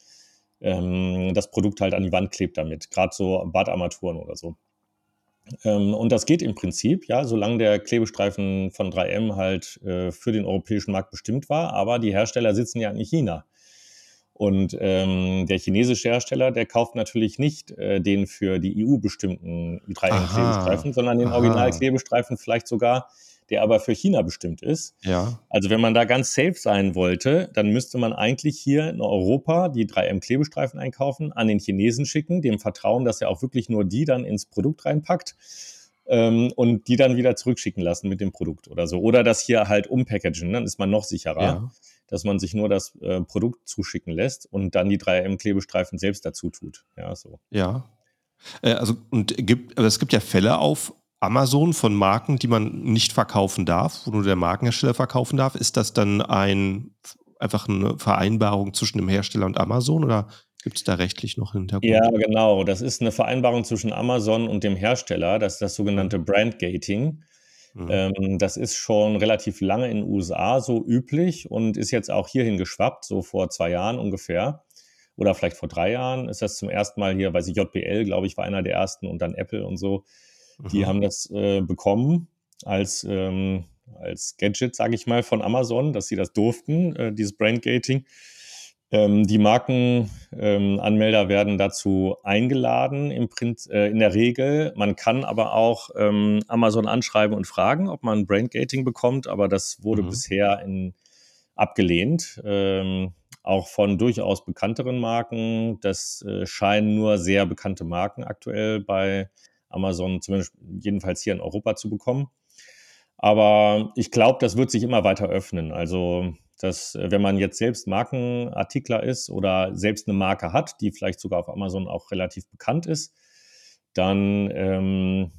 ähm, das Produkt halt an die Wand klebt damit, gerade so Badarmaturen oder so. Ähm, und das geht im Prinzip, ja, solange der Klebestreifen von 3M halt äh, für den europäischen Markt bestimmt war, aber die Hersteller sitzen ja in China. Und ähm, der chinesische Hersteller, der kauft natürlich nicht äh, den für die EU bestimmten 3M-Klebestreifen, sondern den Original-Klebestreifen vielleicht sogar, der aber für China bestimmt ist. Ja. Also wenn man da ganz safe sein wollte, dann müsste man eigentlich hier in Europa die 3M-Klebestreifen einkaufen, an den Chinesen schicken, dem Vertrauen, dass er auch wirklich nur die dann ins Produkt reinpackt ähm, und die dann wieder zurückschicken lassen mit dem Produkt oder so. Oder das hier halt umpackagen, dann ist man noch sicherer. Ja dass man sich nur das äh, Produkt zuschicken lässt und dann die 3M-Klebestreifen selbst dazu tut. Ja, so. Ja. Äh, also, und gibt, aber es gibt ja Fälle auf Amazon von Marken, die man nicht verkaufen darf, wo nur der Markenhersteller verkaufen darf. Ist das dann ein, einfach eine Vereinbarung zwischen dem Hersteller und Amazon oder Gibt es da rechtlich noch Hintergrund? Ja, genau. Das ist eine Vereinbarung zwischen Amazon und dem Hersteller. Das ist das sogenannte Brandgating. Mhm. Ähm, das ist schon relativ lange in den USA so üblich und ist jetzt auch hierhin geschwappt, so vor zwei Jahren ungefähr. Oder vielleicht vor drei Jahren ist das zum ersten Mal hier, weil sie JBL, glaube ich, war einer der ersten und dann Apple und so. Die mhm. haben das äh, bekommen als, ähm, als Gadget, sage ich mal, von Amazon, dass sie das durften, äh, dieses Brandgating. Ähm, die Markenanmelder ähm, werden dazu eingeladen im Print, äh, in der Regel. Man kann aber auch ähm, Amazon anschreiben und fragen, ob man Brandgating bekommt, aber das wurde mhm. bisher in, abgelehnt. Ähm, auch von durchaus bekannteren Marken. Das äh, scheinen nur sehr bekannte Marken aktuell bei Amazon, zumindest jedenfalls hier in Europa zu bekommen. Aber ich glaube, das wird sich immer weiter öffnen. Also dass äh, wenn man jetzt selbst Markenartikler ist oder selbst eine Marke hat, die vielleicht sogar auf Amazon auch relativ bekannt ist, dann ähm,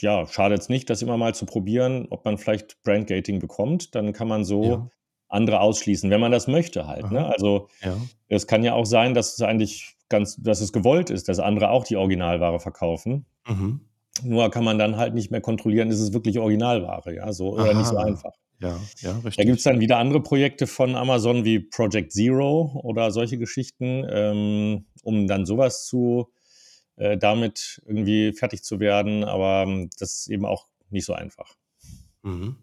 ja, schadet es nicht, das immer mal zu probieren, ob man vielleicht Brandgating bekommt. Dann kann man so ja. andere ausschließen, wenn man das möchte halt. Ne? Also ja. es kann ja auch sein, dass es eigentlich ganz, dass es gewollt ist, dass andere auch die Originalware verkaufen. Mhm. Nur kann man dann halt nicht mehr kontrollieren, ist es wirklich Originalware, ja, so oder nicht so einfach. Ja, ja, richtig. Da gibt es dann wieder andere Projekte von Amazon wie Project Zero oder solche Geschichten, ähm, um dann sowas zu äh, damit irgendwie fertig zu werden. Aber ähm, das ist eben auch nicht so einfach. Mhm.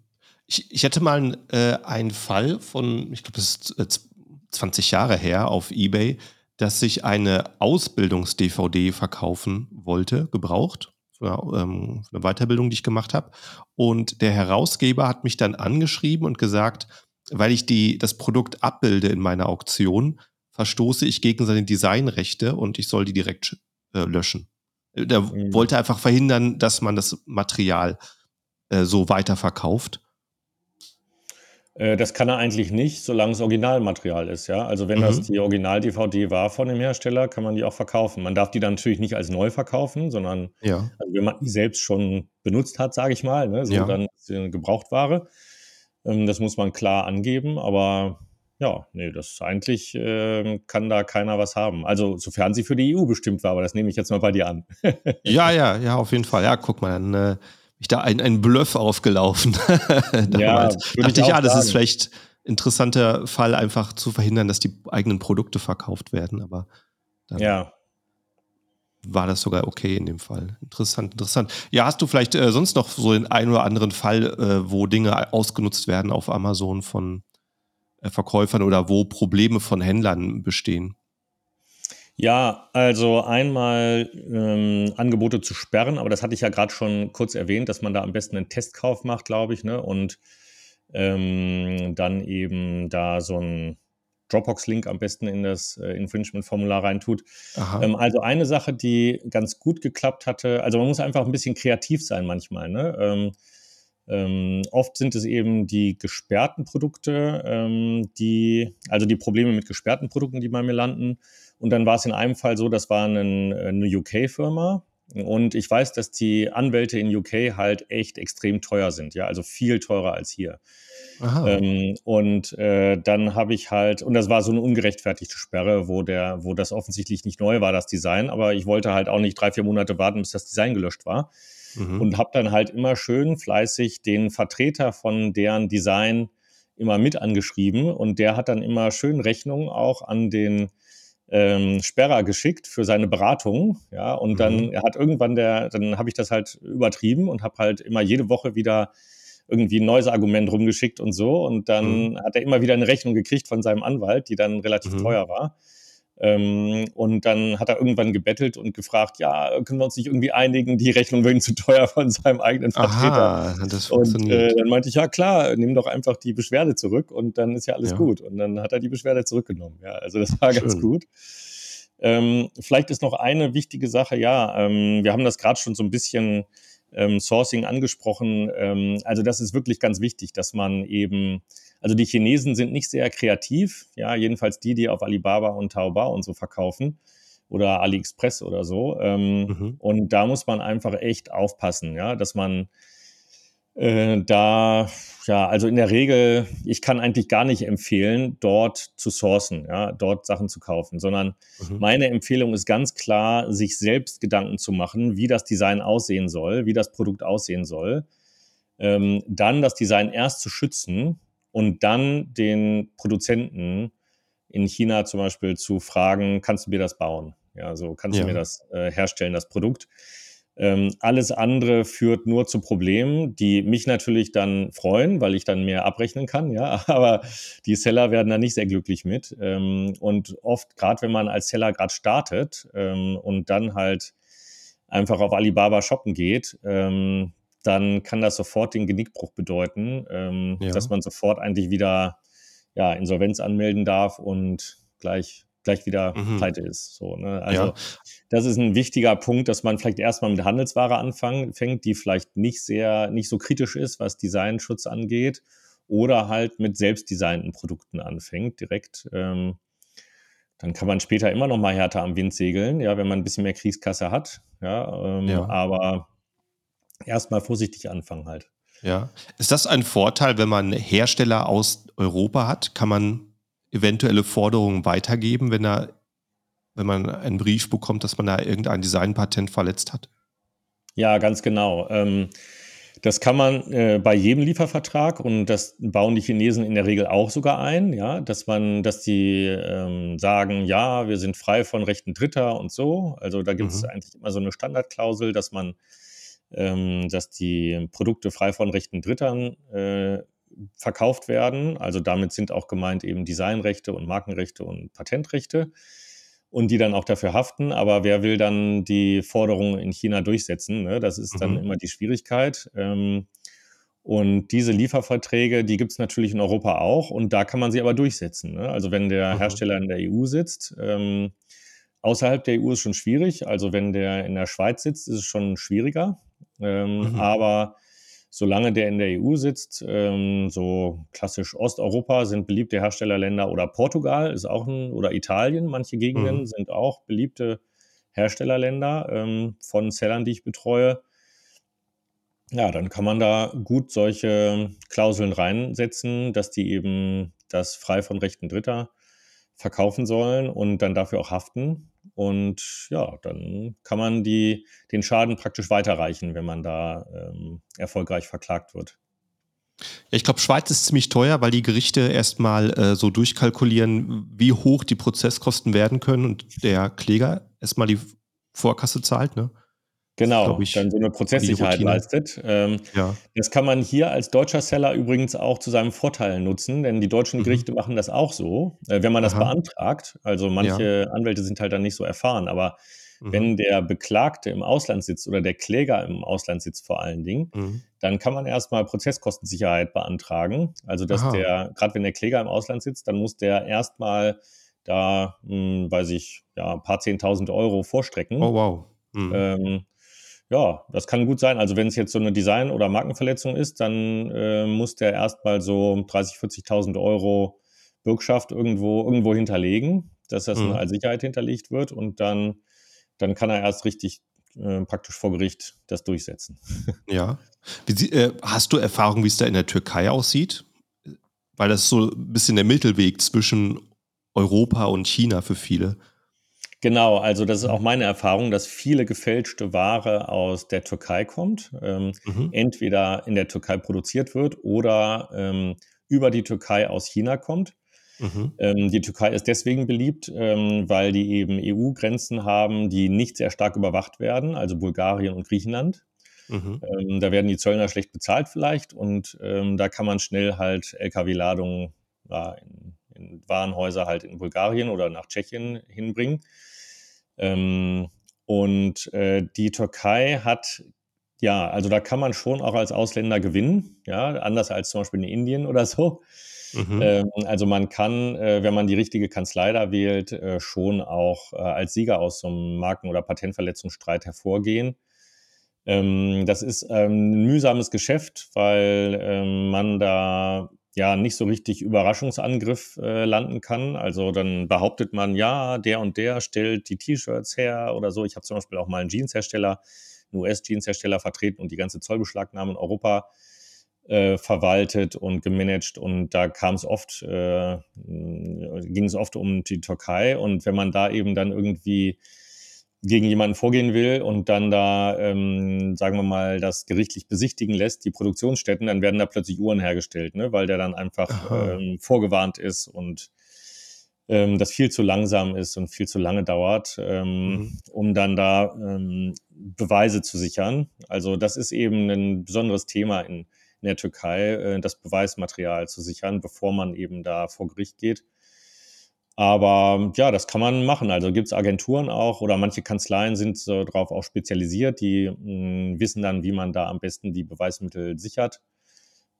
Ich, ich hatte mal äh, einen Fall von, ich glaube, das ist 20 äh, Jahre her auf Ebay, dass sich eine Ausbildungs-DVD verkaufen wollte, gebraucht für, ähm, eine Weiterbildung, die ich gemacht habe. Und der Herausgeber hat mich dann angeschrieben und gesagt, weil ich die, das Produkt abbilde in meiner Auktion, verstoße ich gegen seine Designrechte und ich soll die direkt äh, löschen. Der mhm. wollte einfach verhindern, dass man das Material äh, so weiterverkauft. Äh, das kann er eigentlich nicht, solange es Originalmaterial ist, ja. Also wenn mhm. das die Original-DVD war von dem Hersteller, kann man die auch verkaufen. Man darf die dann natürlich nicht als neu verkaufen, sondern ja. also wenn man die selbst schon benutzt hat, sage ich mal, ne, so ja. dann ist eine Gebrauchtware. Ähm, das muss man klar angeben, aber ja, nee, das eigentlich äh, kann da keiner was haben. Also sofern sie für die EU bestimmt war, aber das nehme ich jetzt mal bei dir an. ja, ja, ja, auf jeden Fall. Ja, guck mal, dann äh, ich da ein, ein Bluff aufgelaufen. ja, dachte ich, ja, das sagen. ist vielleicht interessanter Fall, einfach zu verhindern, dass die eigenen Produkte verkauft werden. Aber dann ja. war das sogar okay in dem Fall. Interessant, interessant. Ja, hast du vielleicht äh, sonst noch so den einen oder anderen Fall, äh, wo Dinge ausgenutzt werden auf Amazon von äh, Verkäufern oder wo Probleme von Händlern bestehen? Ja, also einmal ähm, Angebote zu sperren, aber das hatte ich ja gerade schon kurz erwähnt, dass man da am besten einen Testkauf macht, glaube ich, ne? Und ähm, dann eben da so ein Dropbox-Link am besten in das äh, Infringement-Formular reintut. Ähm, also eine Sache, die ganz gut geklappt hatte, also man muss einfach ein bisschen kreativ sein manchmal. Ne? Ähm, ähm, oft sind es eben die gesperrten Produkte, ähm, die, also die Probleme mit gesperrten Produkten, die bei mir landen. Und dann war es in einem Fall so, das war ein, eine UK-Firma. Und ich weiß, dass die Anwälte in UK halt echt extrem teuer sind, ja, also viel teurer als hier. Ähm, und äh, dann habe ich halt, und das war so eine ungerechtfertigte Sperre, wo der, wo das offensichtlich nicht neu war, das Design, aber ich wollte halt auch nicht drei, vier Monate warten, bis das Design gelöscht war. Mhm. Und habe dann halt immer schön fleißig den Vertreter von deren Design immer mit angeschrieben und der hat dann immer schön Rechnungen auch an den ähm, Sperrer geschickt für seine Beratung, ja, und mhm. dann hat irgendwann der, dann habe ich das halt übertrieben und habe halt immer jede Woche wieder irgendwie ein neues Argument rumgeschickt und so und dann mhm. hat er immer wieder eine Rechnung gekriegt von seinem Anwalt, die dann relativ mhm. teuer war. Ähm, und dann hat er irgendwann gebettelt und gefragt, ja, können wir uns nicht irgendwie einigen, die Rechnung wegen zu teuer von seinem eigenen Vertreter. Aha, das funktioniert. Und äh, dann meinte ich, ja klar, nimm doch einfach die Beschwerde zurück und dann ist ja alles ja. gut. Und dann hat er die Beschwerde zurückgenommen. Ja, also das war Schön. ganz gut. Ähm, vielleicht ist noch eine wichtige Sache, ja, ähm, wir haben das gerade schon so ein bisschen ähm, Sourcing angesprochen. Ähm, also das ist wirklich ganz wichtig, dass man eben also die Chinesen sind nicht sehr kreativ, ja, jedenfalls die, die auf Alibaba und Taobao und so verkaufen oder AliExpress oder so. Ähm, mhm. Und da muss man einfach echt aufpassen, ja, dass man äh, da, ja, also in der Regel, ich kann eigentlich gar nicht empfehlen, dort zu sourcen, ja, dort Sachen zu kaufen, sondern mhm. meine Empfehlung ist ganz klar, sich selbst Gedanken zu machen, wie das Design aussehen soll, wie das Produkt aussehen soll. Ähm, dann das Design erst zu schützen, und dann den Produzenten in China zum Beispiel zu fragen, kannst du mir das bauen? Ja, so kannst ja. du mir das äh, herstellen, das Produkt. Ähm, alles andere führt nur zu Problemen, die mich natürlich dann freuen, weil ich dann mehr abrechnen kann, ja, aber die Seller werden da nicht sehr glücklich mit. Ähm, und oft, gerade wenn man als Seller gerade startet ähm, und dann halt einfach auf Alibaba shoppen geht, ähm, dann kann das sofort den Genickbruch bedeuten, ähm, ja. dass man sofort eigentlich wieder ja, Insolvenz anmelden darf und gleich, gleich wieder mhm. pleite ist. So, ne? Also ja. das ist ein wichtiger Punkt, dass man vielleicht erstmal mit Handelsware anfängt, die vielleicht nicht sehr, nicht so kritisch ist, was Designschutz angeht, oder halt mit selbstdesignten Produkten anfängt, direkt. Ähm, dann kann man später immer noch mal härter am Wind segeln, ja, wenn man ein bisschen mehr Kriegskasse hat. Ja, ähm, ja. aber erstmal vorsichtig anfangen halt. Ja. Ist das ein Vorteil, wenn man Hersteller aus Europa hat? Kann man eventuelle Forderungen weitergeben, wenn er, wenn man einen Brief bekommt, dass man da irgendein Designpatent verletzt hat? Ja, ganz genau. Ähm, das kann man äh, bei jedem Liefervertrag und das bauen die Chinesen in der Regel auch sogar ein, ja, dass man, dass die ähm, sagen, ja, wir sind frei von Rechten Dritter und so. Also da gibt es mhm. eigentlich immer so eine Standardklausel, dass man ähm, dass die Produkte frei von Rechten Drittern äh, verkauft werden. Also damit sind auch gemeint eben Designrechte und Markenrechte und Patentrechte und die dann auch dafür haften. Aber wer will dann die Forderungen in China durchsetzen? Ne? Das ist dann mhm. immer die Schwierigkeit. Ähm, und diese Lieferverträge, die gibt es natürlich in Europa auch und da kann man sie aber durchsetzen. Ne? Also wenn der mhm. Hersteller in der EU sitzt, ähm, außerhalb der EU ist schon schwierig. Also wenn der in der Schweiz sitzt, ist es schon schwieriger. Ähm, mhm. Aber solange der in der EU sitzt, ähm, so klassisch Osteuropa sind beliebte Herstellerländer oder Portugal ist auch ein, oder Italien, manche Gegenden mhm. sind auch beliebte Herstellerländer ähm, von Sellern, die ich betreue. Ja, dann kann man da gut solche Klauseln reinsetzen, dass die eben das frei von Rechten Dritter verkaufen sollen und dann dafür auch haften. Und ja, dann kann man die, den Schaden praktisch weiterreichen, wenn man da ähm, erfolgreich verklagt wird. Ich glaube, Schweiz ist ziemlich teuer, weil die Gerichte erstmal äh, so durchkalkulieren, wie hoch die Prozesskosten werden können und der Kläger erstmal die Vorkasse zahlt, ne? Genau, ich, dann so eine Prozesssicherheit leistet. Ähm, ja. Das kann man hier als deutscher Seller übrigens auch zu seinem Vorteil nutzen, denn die deutschen mhm. Gerichte mhm. machen das auch so, äh, wenn man das Aha. beantragt. Also manche ja. Anwälte sind halt dann nicht so erfahren, aber Mhm. Wenn der Beklagte im Ausland sitzt oder der Kläger im Ausland sitzt vor allen Dingen, mhm. dann kann man erstmal Prozesskostensicherheit beantragen. Also dass Aha. der, gerade wenn der Kläger im Ausland sitzt, dann muss der erstmal da, mh, hm, weiß ich, ja, ein paar zehntausend Euro vorstrecken. Oh wow. Mhm. Ähm, ja, das kann gut sein. Also wenn es jetzt so eine Design- oder Markenverletzung ist, dann äh, muss der erstmal so 30.000, 40.000 Euro Bürgschaft irgendwo, irgendwo hinterlegen, dass das mhm. als Sicherheit hinterlegt wird und dann, dann kann er erst richtig äh, praktisch vor Gericht das durchsetzen. Ja. Wie, äh, hast du Erfahrung, wie es da in der Türkei aussieht? Weil das ist so ein bisschen der Mittelweg zwischen Europa und China für viele. Genau, also das ist auch meine Erfahrung, dass viele gefälschte Ware aus der Türkei kommt, ähm, mhm. entweder in der Türkei produziert wird oder ähm, über die Türkei aus China kommt. Mhm. Ähm, die Türkei ist deswegen beliebt, ähm, weil die eben EU-Grenzen haben, die nicht sehr stark überwacht werden, also Bulgarien und Griechenland. Mhm. Ähm, da werden die Zöllner schlecht bezahlt vielleicht und ähm, da kann man schnell halt Lkw-Ladungen ja, in, in Warenhäuser halt in Bulgarien oder nach Tschechien hinbringen. Ähm, und äh, die Türkei hat, ja, also da kann man schon auch als Ausländer gewinnen, ja, anders als zum Beispiel in Indien oder so. Mhm. Ähm, also man kann, äh, wenn man die richtige Kanzlei da wählt, äh, schon auch äh, als Sieger aus so einem Marken- oder Patentverletzungsstreit hervorgehen. Ähm, das ist ähm, ein mühsames Geschäft, weil ähm, man da ja nicht so richtig Überraschungsangriff äh, landen kann. Also dann behauptet man, ja, der und der stellt die T-Shirts her oder so. Ich habe zum Beispiel auch mal einen Jeanshersteller, einen US-Jeanshersteller vertreten und die ganze Zollbeschlagnahme in Europa äh, verwaltet und gemanagt und da kam es oft, äh, ging es oft um die Türkei und wenn man da eben dann irgendwie gegen jemanden vorgehen will und dann da, ähm, sagen wir mal, das gerichtlich besichtigen lässt, die Produktionsstätten, dann werden da plötzlich Uhren hergestellt, ne? weil der dann einfach ähm, vorgewarnt ist und ähm, das viel zu langsam ist und viel zu lange dauert, ähm, mhm. um dann da ähm, Beweise zu sichern. Also das ist eben ein besonderes Thema in, in der Türkei, äh, das Beweismaterial zu sichern, bevor man eben da vor Gericht geht. Aber ja, das kann man machen. Also gibt es Agenturen auch oder manche Kanzleien sind so darauf auch spezialisiert, die mh, hm, wissen dann, wie man da am besten die Beweismittel sichert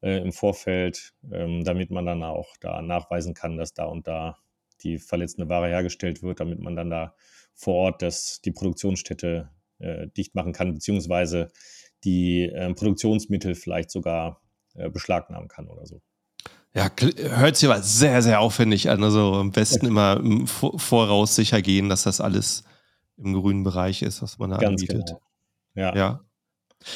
äh, im Vorfeld, ähm, damit man dann auch da nachweisen kann, dass da und da die verletzende Ware hergestellt wird, damit man dann da vor Ort das, die Produktionsstätte äh, dicht machen kann, beziehungsweise die äh, Produktionsmittel vielleicht sogar äh, beschlagnahmen kann oder so. Ja, hört sich aber sehr, sehr aufwendig an. Also am besten immer im Voraus sicher gehen, dass das alles im grünen Bereich ist, was man da Ganz anbietet. Genau. Ja. ja.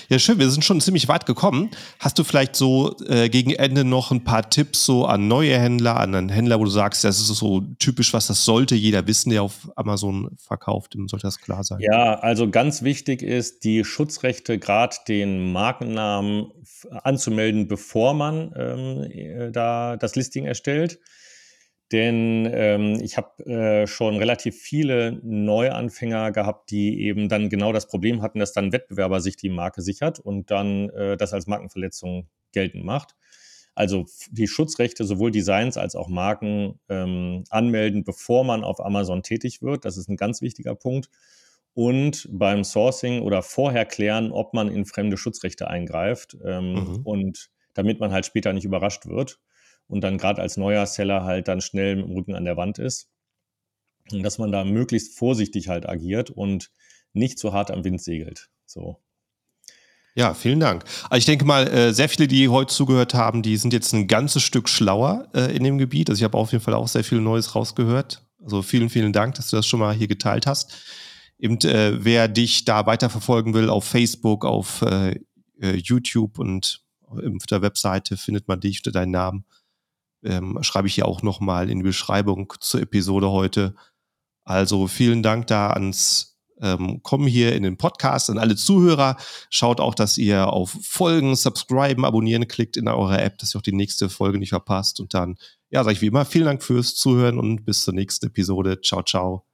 Ja, schön. Wir sind schon ziemlich weit gekommen. Hast du vielleicht so äh, gegen Ende noch ein paar Tipps so an neue Händler, an einen Händler, wo du sagst, das ist so typisch, was das sollte jeder wissen, der auf Amazon verkauft, dem sollte das klar sein? Ja, also ganz wichtig ist, die Schutzrechte, gerade den Markennamen anzumelden, bevor man ähm, äh, da das Listing erstellt. Denn ähm, ich habe äh, schon relativ viele Neuanfänger gehabt, die eben dann genau das Problem hatten, dass dann Wettbewerber sich die Marke sichert und dann äh, das als Markenverletzung geltend macht. Also die Schutzrechte sowohl Designs als auch Marken ähm, anmelden, bevor man auf Amazon tätig wird. Das ist ein ganz wichtiger Punkt. Und beim Sourcing oder vorher klären, ob man in fremde Schutzrechte eingreift ähm, mhm. und damit man halt später nicht überrascht wird und dann gerade als neuer Seller halt dann schnell mit dem Rücken an der Wand ist. Und dass man da möglichst vorsichtig halt agiert und nicht zu hart am Wind segelt. So. Ja, vielen Dank. Also ich denke mal, äh, sehr viele, die heute zugehört haben, die sind jetzt ein ganzes Stück schlauer äh, in dem Gebiet. Also ich habe auf jeden Fall auch sehr viel Neues rausgehört. Also vielen, vielen Dank, dass du das schon mal hier geteilt hast. Eben, äh, wer dich da weiterverfolgen will auf Facebook, auf YouTube und auf der Webseite findet man dich unter deinen Namen ähm, schreibe ich hier auch nochmal in die Beschreibung zur Episode heute. Also vielen Dank da ans ähm, Kommen hier in den Podcast, an alle Zuhörer. Schaut auch, dass ihr auf Folgen, Subscriben, Abonnieren klickt in eurer App, dass ihr auch die nächste Folge nicht verpasst. Und dann, ja, sage ich wie immer, vielen Dank fürs Zuhören und bis zur nächsten Episode. Ciao, ciao.